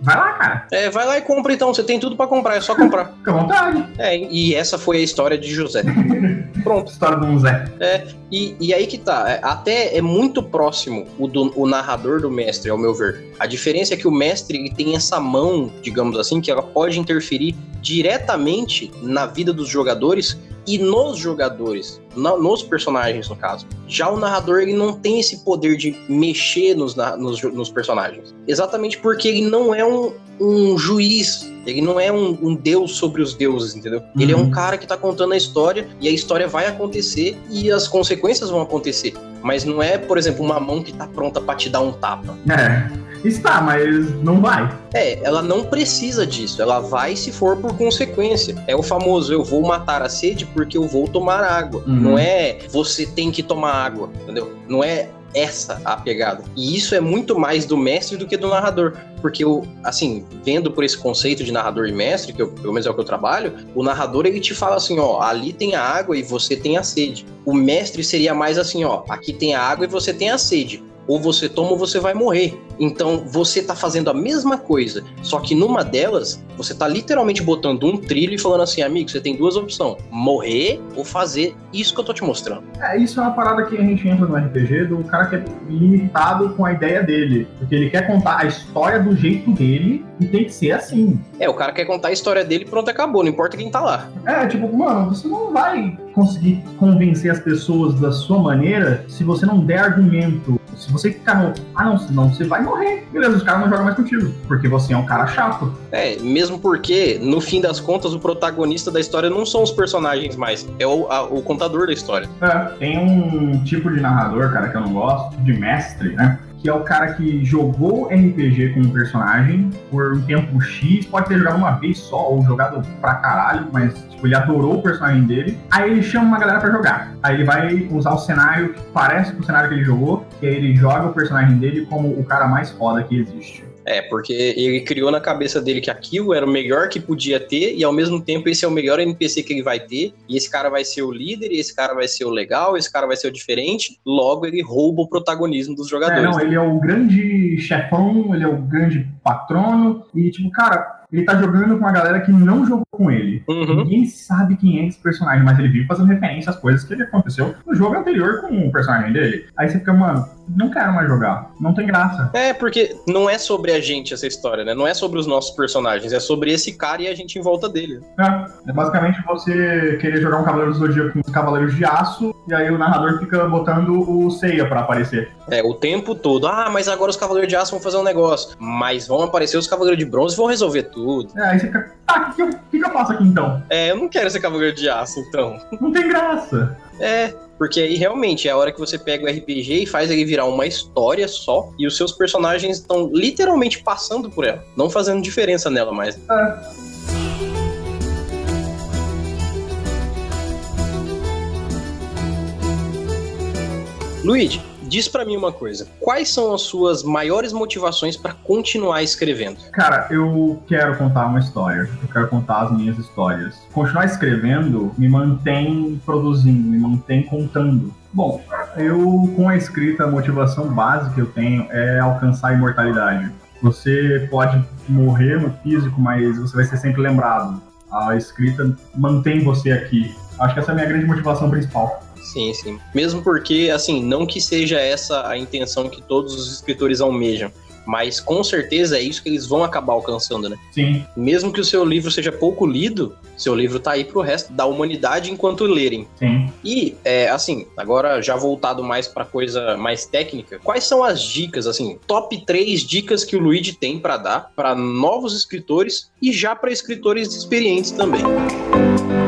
Vai lá, cara. É, vai lá e compra então, você tem tudo pra comprar, é só comprar. Fica à vontade. É, e essa foi a história de José. Pronto. História do Zé. É, e, e aí que tá, é, até é muito próximo o, do, o narrador do mestre, ao meu ver. A diferença é que o mestre tem essa mão, digamos assim, que ela pode interferir diretamente na vida dos jogadores e nos jogadores, nos personagens no caso. Já o narrador ele não tem esse poder de mexer nos, na- nos, nos personagens, exatamente porque ele não é um, um juiz, ele não é um, um deus sobre os deuses, entendeu? Ele é um Uhum. cara que tá contando a história e a história vai acontecer e as consequências vão acontecer. Mas não é, por exemplo, uma mão que tá pronta pra te dar um tapa. É. Está, mas não vai. É, ela não precisa disso. Ela vai se for por consequência. É o famoso eu vou matar a sede porque eu vou tomar água. Uhum. Não é você tem que tomar água, entendeu? Não é essa a pegada. E isso é muito mais do mestre do que do narrador. Porque, eu, assim, vendo por esse conceito de narrador e mestre, que eu, pelo menos é o que eu trabalho, o narrador ele te fala assim: ó, ali tem a água e você tem a sede. O mestre seria mais assim: ó, aqui tem a água e você tem a sede. Ou você toma ou você vai morrer. Então você tá fazendo a mesma coisa, só que numa delas você tá literalmente botando um trilho e falando assim, amigo, você tem duas opções: morrer ou fazer isso que eu tô te mostrando. É, isso é uma parada que a gente entra no RPG do cara que é limitado com a ideia dele. Porque ele quer contar a história do jeito dele e tem que ser assim. É, o cara quer contar a história dele e pronto, acabou, não importa quem tá lá. É, tipo, mano, você não vai conseguir convencer as pessoas da sua maneira se você não der argumento. Se você ficar no. Ah, não, senão você vai morrer. Beleza, os caras não jogam mais contigo. Porque você é um cara chato. É, mesmo porque, no fim das contas, o protagonista da história não são os personagens mais, é o, a- o contador da história. É, tem um tipo de narrador, cara, que eu não gosto, de mestre, né? Que é o cara que jogou RPG com um personagem por um tempo X, pode ter jogado uma vez só, ou jogado pra caralho, mas tipo, ele adorou o personagem dele. Aí ele chama uma galera pra jogar. Aí ele vai usar o cenário que parece com o cenário que ele jogou, e aí ele joga o personagem dele como o cara mais foda que existe. É, porque ele criou na cabeça dele que aquilo era o melhor que podia ter, e ao mesmo tempo esse é o melhor NPC que ele vai ter, e esse cara vai ser o líder, e esse cara vai ser o legal, esse cara vai ser o diferente, logo ele rouba o protagonismo dos É, jogadores. não, ele é o grande chefão, ele é o grande patrono, e tipo, cara, ele tá jogando com uma galera que não jogou com ele. Uhum. Ninguém sabe quem é esse personagem, mas ele vive fazendo referência às coisas que ele aconteceu no jogo anterior com o personagem dele. Aí você fica, mano, não quero mais jogar. Não tem graça. É, porque não é sobre a gente essa história, né? Não é sobre os nossos personagens, é sobre esse cara e a gente em volta dele. É, é basicamente você querer jogar um Cavaleiro do Zodíaco com os Cavaleiros de Aço, e aí o narrador fica botando o Seiya pra aparecer. É, o tempo todo. Ah, mas agora os Cavaleiros de Aço vão fazer um negócio. Mas vão aparecer os Cavaleiros de Bronze e vão resolver tudo. É, aí você fica, tá, o que, que que eu faço aqui então? É, eu não quero ser Cavaleiro de Aço, então. Não tem graça. É, porque aí realmente é a hora que você pega o RPG e faz ele virar uma história só, e os seus personagens estão literalmente passando por ela, não fazendo diferença nela mais. Luigi, diz pra mim uma coisa. Quais são as suas maiores motivações pra continuar escrevendo? Cara, eu quero contar uma história. Eu quero contar as minhas histórias. Continuar escrevendo me mantém produzindo, me mantém contando. Bom, eu com a escrita, a motivação básica que eu tenho é alcançar a imortalidade. Você pode morrer no físico, mas você vai ser sempre lembrado. A escrita mantém você aqui. Acho que essa é a minha grande motivação principal. Sim, sim. Mesmo porque, assim, não que seja essa a intenção que todos os escritores almejam, mas com certeza é isso que eles vão acabar alcançando, né? Sim, Mesmo que o seu livro seja pouco lido, seu livro tá aí pro resto da humanidade enquanto lerem. sim. E, é, assim, agora já voltado mais pra coisa mais técnica, quais são as dicas, assim, top 3 dicas que o Luigi tem pra dar pra novos escritores e já pra escritores experientes também? Ah,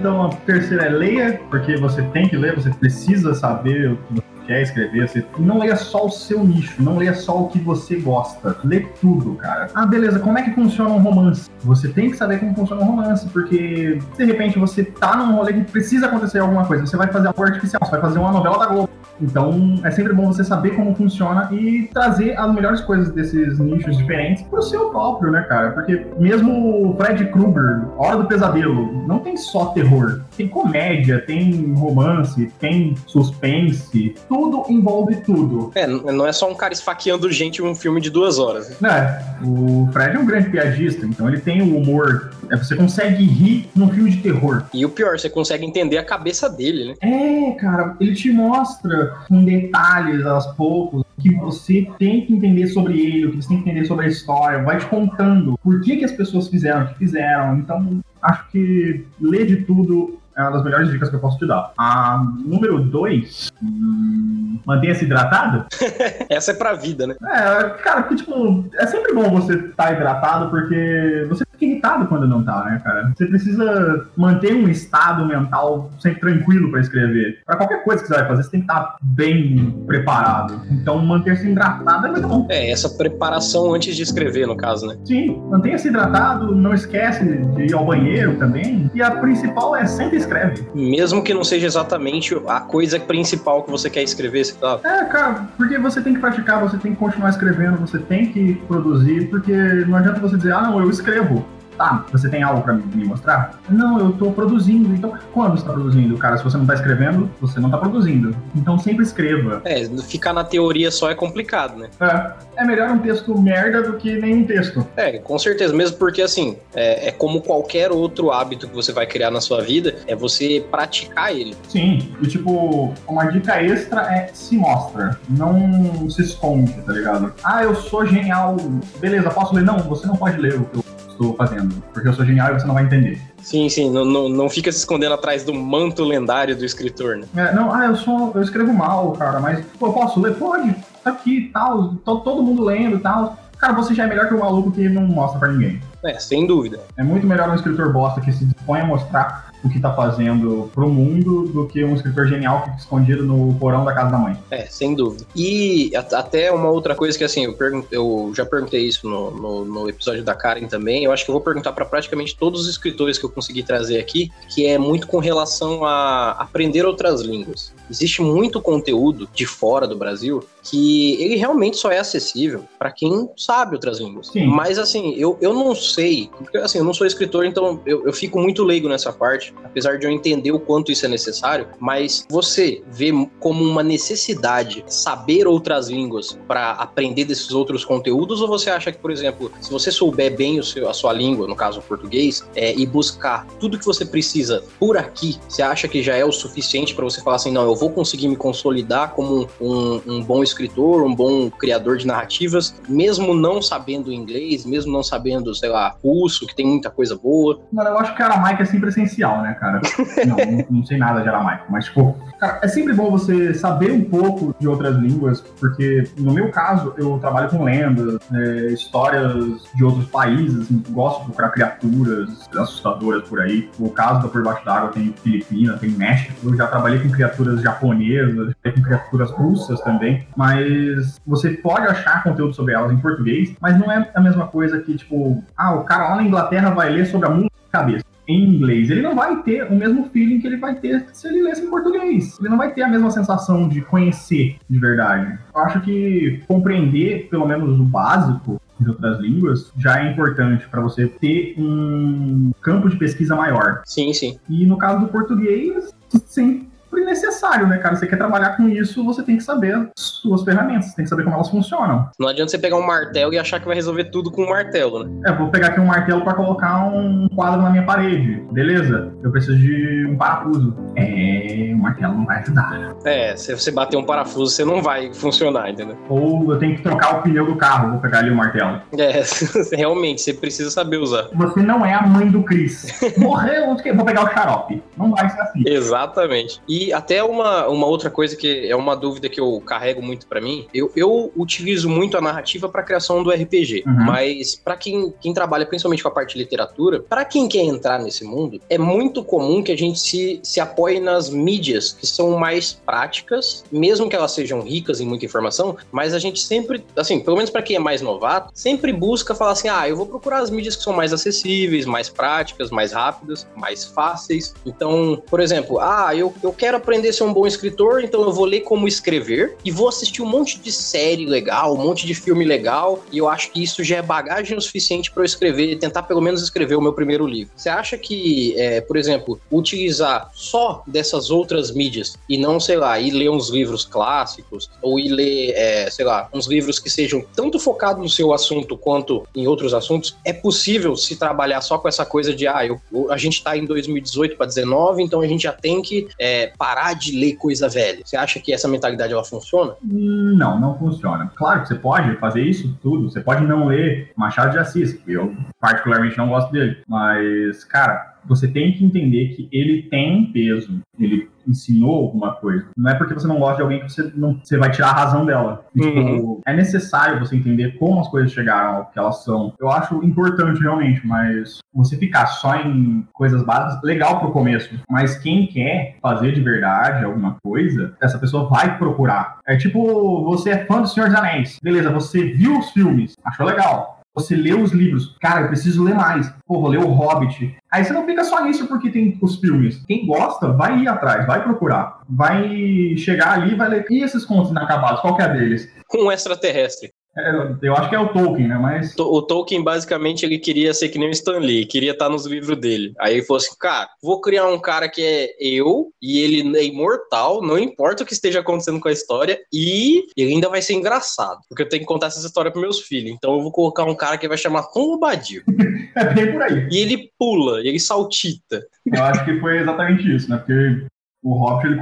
então, a terceira é leia, porque você tem que ler, você precisa saber o que você quer escrever. Você não leia só o seu nicho, não leia só o que você gosta. Lê tudo, cara. Ah, beleza, como é que funciona um romance? Você tem que saber como funciona um romance, porque de repente você tá num rolê que precisa acontecer alguma coisa. Você vai fazer algo artificial, você vai fazer uma novela da Globo. Então é sempre bom você saber como funciona e trazer as melhores coisas desses nichos diferentes pro seu próprio, né, cara? Porque mesmo o Fred Krueger, Hora do Pesadelo, não tem só terror. Tem comédia, tem romance, tem suspense, tudo envolve tudo. É, não é só um cara esfaqueando gente em um filme de duas horas. É, o Fred é um grande piadista, então ele tem o humor. É, você consegue rir num filme de terror. E o pior, você consegue entender a cabeça dele, né? É, cara, ele te mostra com detalhes aos poucos que você tem que entender sobre ele, o que você tem que entender sobre a história, vai te contando por que, que as pessoas fizeram o que fizeram. Então, acho que ler de tudo é uma das melhores dicas que eu posso te dar. A número dois, hum, mantenha-se hidratado. Essa é pra vida, né? É, cara, porque, tipo, é sempre bom você estar tá hidratado, porque você irritado quando não tá, né, cara? Você precisa manter um estado mental sempre tranquilo para escrever. Para qualquer coisa que você vai fazer, você tem que estar tá bem preparado. Então, manter-se hidratado é muito bom. É, essa preparação antes de escrever, no caso, né? Sim, mantenha-se hidratado, não esquece de ir ao banheiro também. E a principal é sempre escreve. Mesmo que não seja exatamente a coisa principal que você quer escrever, você tá... É, cara, porque você tem que praticar, você tem que continuar escrevendo, você tem que produzir, porque não adianta você dizer, ah, não, eu escrevo tá, você tem algo para me mostrar? Não, eu tô produzindo. Então, quando você tá produzindo? Cara, se você não tá escrevendo, você não tá produzindo. Então, sempre escreva. É, ficar na teoria só é complicado, né? É, é melhor um texto merda do que nenhum texto. É, com certeza. Mesmo porque, assim, é, é como qualquer outro hábito que você vai criar na sua vida, é você praticar ele. Sim, e tipo, uma dica extra é se mostra. Não se esconde, tá ligado? Ah, eu sou genial. Beleza, posso ler? Não, você não pode ler o que eu estou fazendo, porque eu sou genial e você não vai entender. Sim, sim, não, não, não fica se escondendo atrás do manto lendário do escritor, né? É, não, ah, eu sou, eu escrevo mal, cara, mas, pô, eu posso ler? Pode, tá aqui, tal, tô, todo mundo lendo e tal. Cara, você já é melhor que um maluco que não mostra pra ninguém. É, sem dúvida. É muito melhor um escritor bosta que se dispõe a mostrar o que está fazendo pro mundo do que um escritor genial que fica escondido no porão da casa da mãe. É, sem dúvida. E até uma outra coisa que, assim, eu, eu já perguntei isso no, no, no, episódio da Karen também, eu acho que eu vou perguntar para praticamente todos os escritores que eu consegui trazer aqui, que é muito com relação a aprender outras línguas. Existe muito conteúdo de fora do Brasil que ele realmente só é acessível para quem sabe outras línguas. Sim. Mas, assim, eu, eu não sei, porque, assim, eu não sou escritor, então eu, eu fico muito leigo nessa parte apesar de eu entender o quanto isso é necessário, mas você vê como uma necessidade saber outras línguas para aprender desses outros conteúdos, ou você acha que, por exemplo, se você souber bem seu, a sua língua, no caso o português, é, e buscar tudo que você precisa por aqui, você acha que já é o suficiente para você falar assim, não, eu vou conseguir me consolidar como um, um bom escritor, um bom criador de narrativas, mesmo não sabendo inglês, mesmo não sabendo, sei lá, russo, que tem muita coisa boa? Mano, eu acho que a aramaico é sempre essencial né, cara? Não, não, sei nada de aramaico, mas, tipo, cara, é sempre bom você saber um pouco de outras línguas, porque, no meu caso, eu trabalho com lendas, é, histórias de outros países, assim, gosto de procurar criaturas assustadoras por aí. O caso da Por Baixo d'Água tem Filipina, tem México, eu já trabalhei com criaturas japonesas, com criaturas russas também, mas você pode achar conteúdo sobre elas em português, mas não é a mesma coisa que, tipo, ah, o cara lá na Inglaterra vai ler sobre a de cabeça em inglês, ele não vai ter o mesmo feeling que ele vai ter se ele lesse em português. Ele não vai ter a mesma sensação de conhecer de verdade. Eu acho que compreender, pelo menos o básico, de outras línguas já é importante para você ter um campo de pesquisa maior. Sim, sim. E no caso do português, sim, necessário, né, cara? Você quer trabalhar com isso, você tem que saber as suas ferramentas, tem que saber como elas funcionam. Não adianta você pegar um martelo e achar que vai resolver tudo com um martelo, né? É, vou pegar aqui um martelo para colocar um quadro na minha parede. Beleza? Eu preciso de um parafuso. É, o martelo não vai ajudar. É, se você bater um parafuso, você não vai funcionar, entendeu? Ou eu tenho que trocar o pneu do carro, vou pegar ali o martelo. É, realmente, você precisa saber usar. Você não é a mãe do Chris. Morreu, vou pegar o xarope. Não vai ser assim. Exatamente. E até uma, uma outra coisa que é uma dúvida que eu carrego muito para mim, eu, eu utilizo muito a narrativa para criação do RPG, uhum. mas para quem, quem trabalha principalmente com a parte de literatura, para quem quer entrar nesse mundo, é muito comum que a gente se, se apoie nas mídias mídias que são mais práticas, mesmo que elas sejam ricas em muita informação, mas a gente sempre, assim, pelo menos para quem é mais novato, sempre busca falar assim: ah, eu vou procurar as mídias que são mais acessíveis, mais práticas, mais rápidas, mais fáceis. Então, por exemplo, ah, eu, eu quero aprender a ser um bom escritor, então eu vou ler como escrever e vou assistir um monte de série legal, um monte de filme legal, e eu acho que isso já é bagagem o suficiente para eu escrever, tentar pelo menos escrever o meu primeiro livro. Você acha que, é, por exemplo, utilizar só dessas outras mídias e não, sei lá, ir ler uns livros clássicos ou ir ler, é, sei lá, uns livros que sejam tanto focados no seu assunto quanto em outros assuntos, é possível se trabalhar só com essa coisa de, ah, eu, a gente está em 2018 para 19, então a gente já tem que é, parar de ler coisa velha. Você acha que essa mentalidade ela funciona? Não, não funciona. Claro que você pode fazer isso tudo, você pode não ler Machado de Assis, eu particularmente não gosto dele, mas, cara, você tem que entender que ele tem peso. Ele ensinou alguma coisa. Não é porque você não gosta de alguém que você, não, você vai tirar a razão dela. E, tipo, Uhum. é necessário você entender como as coisas chegaram ao que elas são. Eu acho importante realmente, mas você ficar só em coisas básicas, legal pro começo. Mas quem quer fazer de verdade alguma coisa, essa pessoa vai procurar. É tipo, você é fã do Senhor dos Anéis. Beleza, você viu os filmes, achou legal. Você leu os livros. Cara, eu preciso ler mais. Vou ler o Hobbit. Aí você não fica só nisso porque tem os filmes. Quem gosta, vai ir atrás, vai procurar. Vai chegar ali vai ler. E esses contos inacabados? Qual que é deles? Um extraterrestre. É, eu acho que é o Tolkien, né? Mas. O Tolkien, basicamente, ele queria ser que nem o Stan Lee, queria estar nos livros dele. Aí ele falou assim, cara, vou criar um cara que é eu, e ele é imortal, não importa o que esteja acontecendo com a história, e ele ainda vai ser engraçado, porque eu tenho que contar essa história pros meus filhos. Então eu vou colocar um cara que vai chamar Tom Bombadil. É bem por aí. E ele pula, ele saltita. Eu acho que foi exatamente isso, né? Porque o Hobbit ele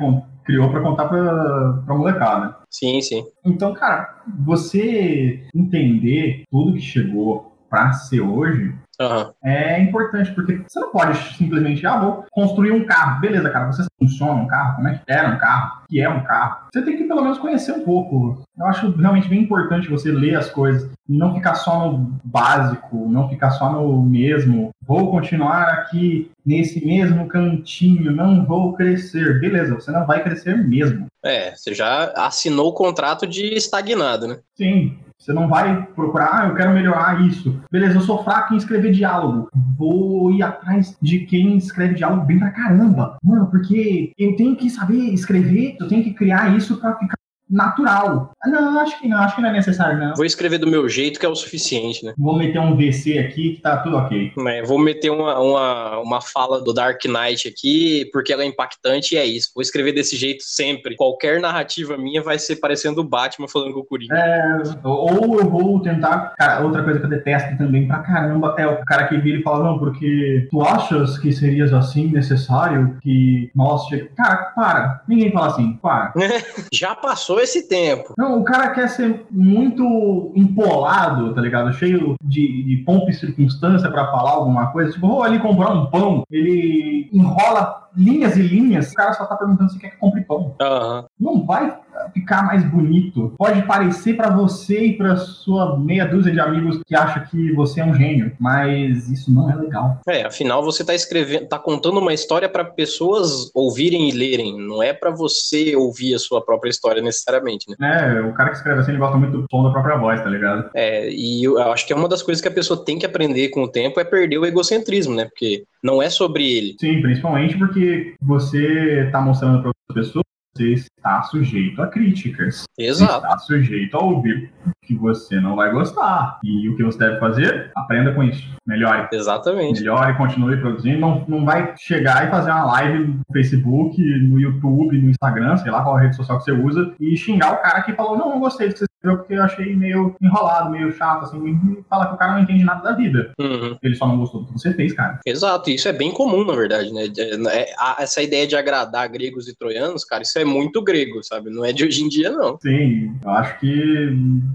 criou pra contar pra, pra molecada. Sim, sim. Então, cara, você entender tudo que chegou pra ser hoje Aham. é importante, porque você não pode simplesmente, ah, vou construir um carro. Beleza, cara, você funciona um carro? Como é que era um carro? Que é um carro? Você tem que pelo menos conhecer um pouco. Eu acho realmente bem importante você ler as coisas, não ficar só no básico, não ficar só no mesmo. Vou continuar aqui nesse mesmo cantinho, não vou crescer. Beleza, você não vai crescer mesmo. É, você já assinou o contrato de estagnado, né? Sim. Você não vai procurar, ah, eu quero melhorar isso. Beleza, eu sou fraco em escrever diálogo. Vou ir atrás de quem escreve diálogo bem pra caramba. Mano, porque eu tenho que saber escrever, eu tenho que criar isso pra ficar natural. Não, acho que não, acho que não é necessário, não. Vou escrever do meu jeito, que é o suficiente, né? Vou meter um VC aqui que tá tudo ok. Né, Vou meter uma, uma, uma fala do Dark Knight aqui, porque ela é impactante e é isso. Vou escrever desse jeito sempre. Qualquer narrativa minha vai ser parecendo o Batman falando com o Coringa. É, ou eu vou tentar. Cara, outra coisa que eu detesto também pra caramba é o cara que vira e fala: Não, porque tu achas que serias assim necessário que nós. che-" Cara, para. Ninguém fala assim, para. Já passou esse tempo. Não, o cara quer ser muito empolado, tá ligado? Cheio de, de pompa e circunstância pra falar alguma coisa. Tipo, vou ali comprar um pão. Ele enrola linhas e linhas. O cara só tá perguntando se quer que compre pão. Aham. Não vai ficar mais bonito. Pode parecer pra você e pra sua meia dúzia de amigos que acha que você é um gênio, mas isso não é legal. É, afinal você tá escrevendo, tá contando uma história para pessoas ouvirem e lerem, não é para você ouvir a sua própria história necessariamente, né? É, o cara que escreve assim, ele gosta muito do som da própria voz, tá ligado? É, e eu acho que é uma das coisas que a pessoa tem que aprender com o tempo é perder o egocentrismo, né? Porque não é sobre ele. Sim, principalmente porque você tá mostrando pra outras pessoas você está sujeito a críticas. Exato. Você está sujeito a ouvir que você não vai gostar. E o que você deve fazer? Aprenda com isso. Melhore. Exatamente. Melhore, continue produzindo. Não, não vai chegar e fazer uma live no Facebook, no YouTube, no Instagram, sei lá qual rede social que você usa, e xingar o cara que falou, não, não gostei do que você escreveu porque eu achei meio enrolado, meio chato, assim, e falar que o cara não entende nada da vida. Uhum. Ele só não gostou do que você fez, cara. Exato, isso é bem comum, na verdade, né? É- a- essa ideia de agradar gregos e troianos, cara, isso é muito grego, sabe? Não é de hoje em dia, não. Sim, eu acho que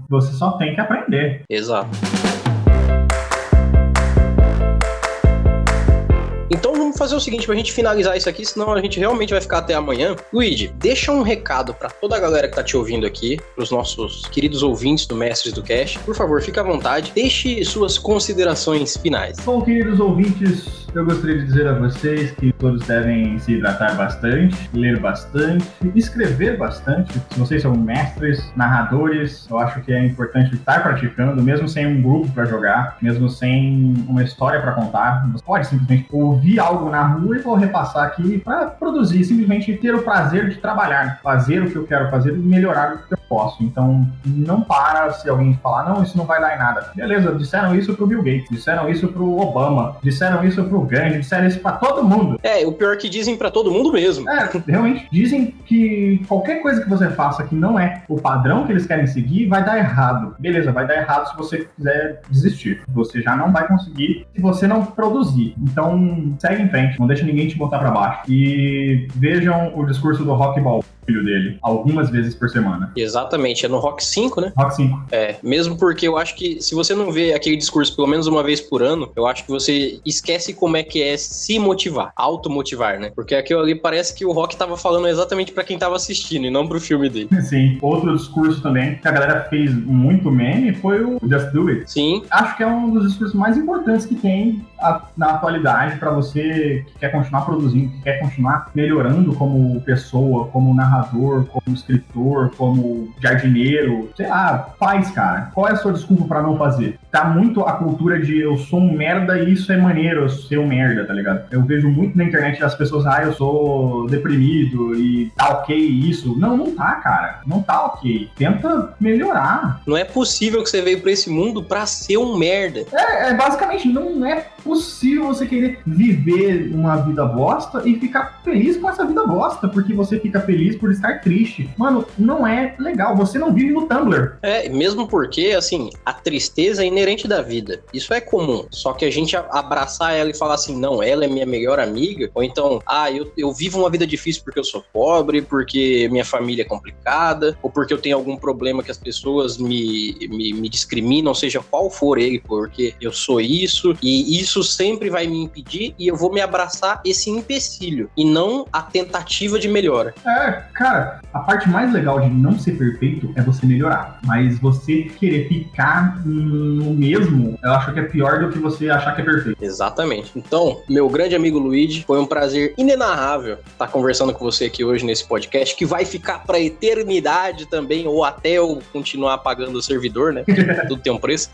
você só tem que aprender. Exato. Então vamos fazer o seguinte pra gente finalizar isso aqui, senão a gente realmente vai ficar até amanhã. Luigi, deixa um recado para toda a galera que tá te ouvindo aqui, pros nossos queridos ouvintes do Mestres do Cash. Por favor, fique à vontade, deixe suas considerações finais. Bom, queridos ouvintes, eu gostaria de dizer a vocês que todos devem se hidratar bastante, ler bastante, escrever bastante. Se vocês são mestres, narradores, eu acho que é importante estar praticando, mesmo sem um grupo para jogar, mesmo sem uma história para contar. Você pode simplesmente ouvir algo na rua e vou repassar aqui para produzir, simplesmente ter o prazer de trabalhar, fazer o que eu quero fazer e melhorar o que eu posso. Então, não para se alguém falar, não, isso não vai dar em nada. Beleza, disseram isso pro Bill Gates, disseram isso pro Obama, disseram isso pro Gandhi, disseram isso para todo mundo. É, o pior é que dizem para todo mundo mesmo. É, realmente, dizem que qualquer coisa que você faça que não é o padrão que eles querem seguir, vai dar errado. Beleza, vai dar errado se você quiser desistir. Você já não vai conseguir se você não produzir. Então, segue em frente, não deixa ninguém te botar para baixo. E vejam o discurso do Rock Ball filho dele algumas vezes por semana. Exatamente, é no Rock 5, né? Rock 5. É, mesmo porque eu acho que se você não vê aquele discurso pelo menos uma vez por ano, eu acho que você esquece como é que é se motivar, automotivar, né? Porque aquilo ali parece que o Rock tava falando exatamente para quem tava assistindo e não pro filme dele. Sim. Outro discurso também que a galera fez muito meme foi o Just Do It. Sim. Acho que é um dos discursos mais importantes que tem na atualidade para você que quer continuar produzindo, que quer continuar melhorando como pessoa, como narrador, como escritor, como jardineiro, sei lá, faz, cara. Qual é a sua desculpa para não fazer? Tá muito a cultura de eu sou um merda e isso é maneiro, eu ser um merda, tá ligado? Eu vejo muito na internet as pessoas, ah, eu sou deprimido e tá ok isso. Não, não tá, cara. Não tá ok. Tenta melhorar. Não é possível que você veio para esse mundo para ser um merda. É, é, basicamente, não é possível você querer viver uma vida bosta e ficar feliz com essa vida bosta, porque você fica feliz por estar triste. Mano, não é legal. Você não vive no Tumblr. É, mesmo porque, assim, a tristeza é inerente da vida. Isso é comum. Só que a gente abraçar ela e falar assim, não, ela é minha melhor amiga, ou então, ah, eu, eu vivo uma vida difícil porque eu sou pobre, porque minha família é complicada, ou porque eu tenho algum problema que as pessoas me, me, me discriminam, seja qual for ele, porque eu sou isso, e isso sempre vai me impedir e eu vou me abraçar esse empecilho e não a tentativa de melhora. É, cara, a parte mais legal de não ser perfeito é você melhorar. Mas você querer ficar no mesmo, eu acho que é pior do que você achar que é perfeito. Exatamente. Então, meu grande amigo Luigi, foi um prazer inenarrável estar conversando com você aqui hoje nesse podcast, que vai ficar pra eternidade também, ou até eu continuar pagando o servidor, né? Tudo tem um preço.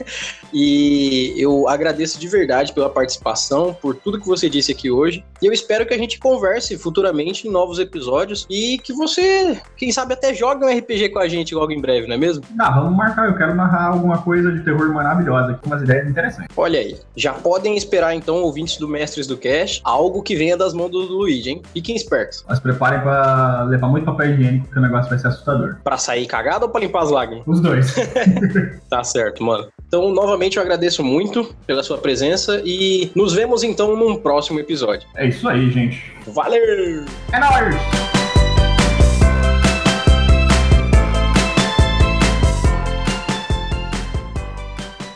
e eu agradeço de verdade pela participação, por tudo que você disse aqui hoje. E eu espero que a gente converse futuramente em novos episódios e que você, quem sabe, até jogue um RPG com a gente logo em breve, não é mesmo? Ah, vamos marcar. Eu quero narrar alguma coisa de terror maravilhosa, com umas ideias interessantes. Olha aí. Já podem esperar, então, ouvintes do Mestres do Cash, algo que venha das mãos do Luigi, hein? Fiquem espertos. Mas preparem pra levar muito papel higiênico, porque o negócio vai ser assustador. Pra sair cagado ou pra limpar as lágrimas? Os dois. tá certo, mano. Então, novamente, eu agradeço muito pela sua presença e nos vemos então num próximo episódio. É isso aí, gente. Valeu! É nóis!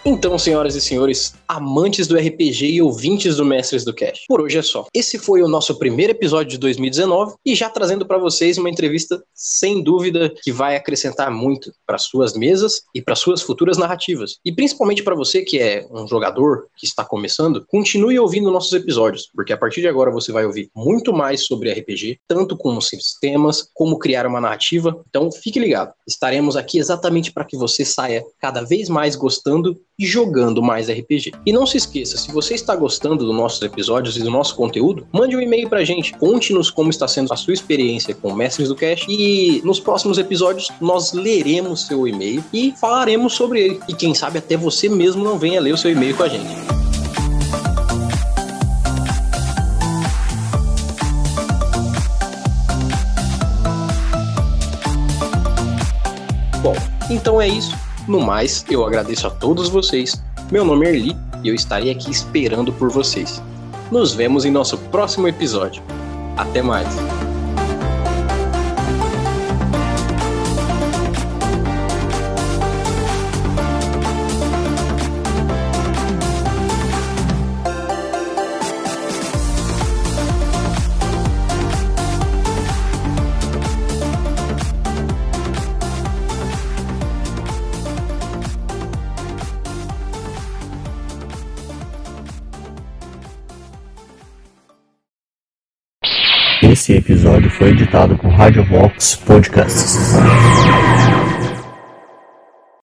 Então, senhoras e senhores, amantes do RPG e ouvintes do Mestres do Cast, por hoje é só. Esse foi o nosso primeiro episódio de 2019 e já trazendo para vocês uma entrevista sem dúvida que vai acrescentar muito para suas mesas e para suas futuras narrativas. E principalmente para você que é um jogador que está começando, continue ouvindo nossos episódios, porque a partir de agora você vai ouvir muito mais sobre RPG, tanto como sistemas, como criar uma narrativa. Então, fique ligado. Estaremos aqui exatamente para que você saia cada vez mais gostando e jogando mais RPG. E não se esqueça, se você está gostando dos nossos episódios e do nosso conteúdo, mande um e-mail pra gente, conte-nos como está sendo a sua experiência com Mestres do Cash e nos próximos episódios nós leremos seu e-mail e falaremos sobre ele. E quem sabe até você mesmo não venha ler o seu e-mail com a gente. Bom, então é isso. No mais, eu agradeço a todos vocês. Meu nome é Erli e eu estarei aqui esperando por vocês. Nos vemos em nosso próximo episódio. Até mais! Foi editado por Radiovox Podcasts.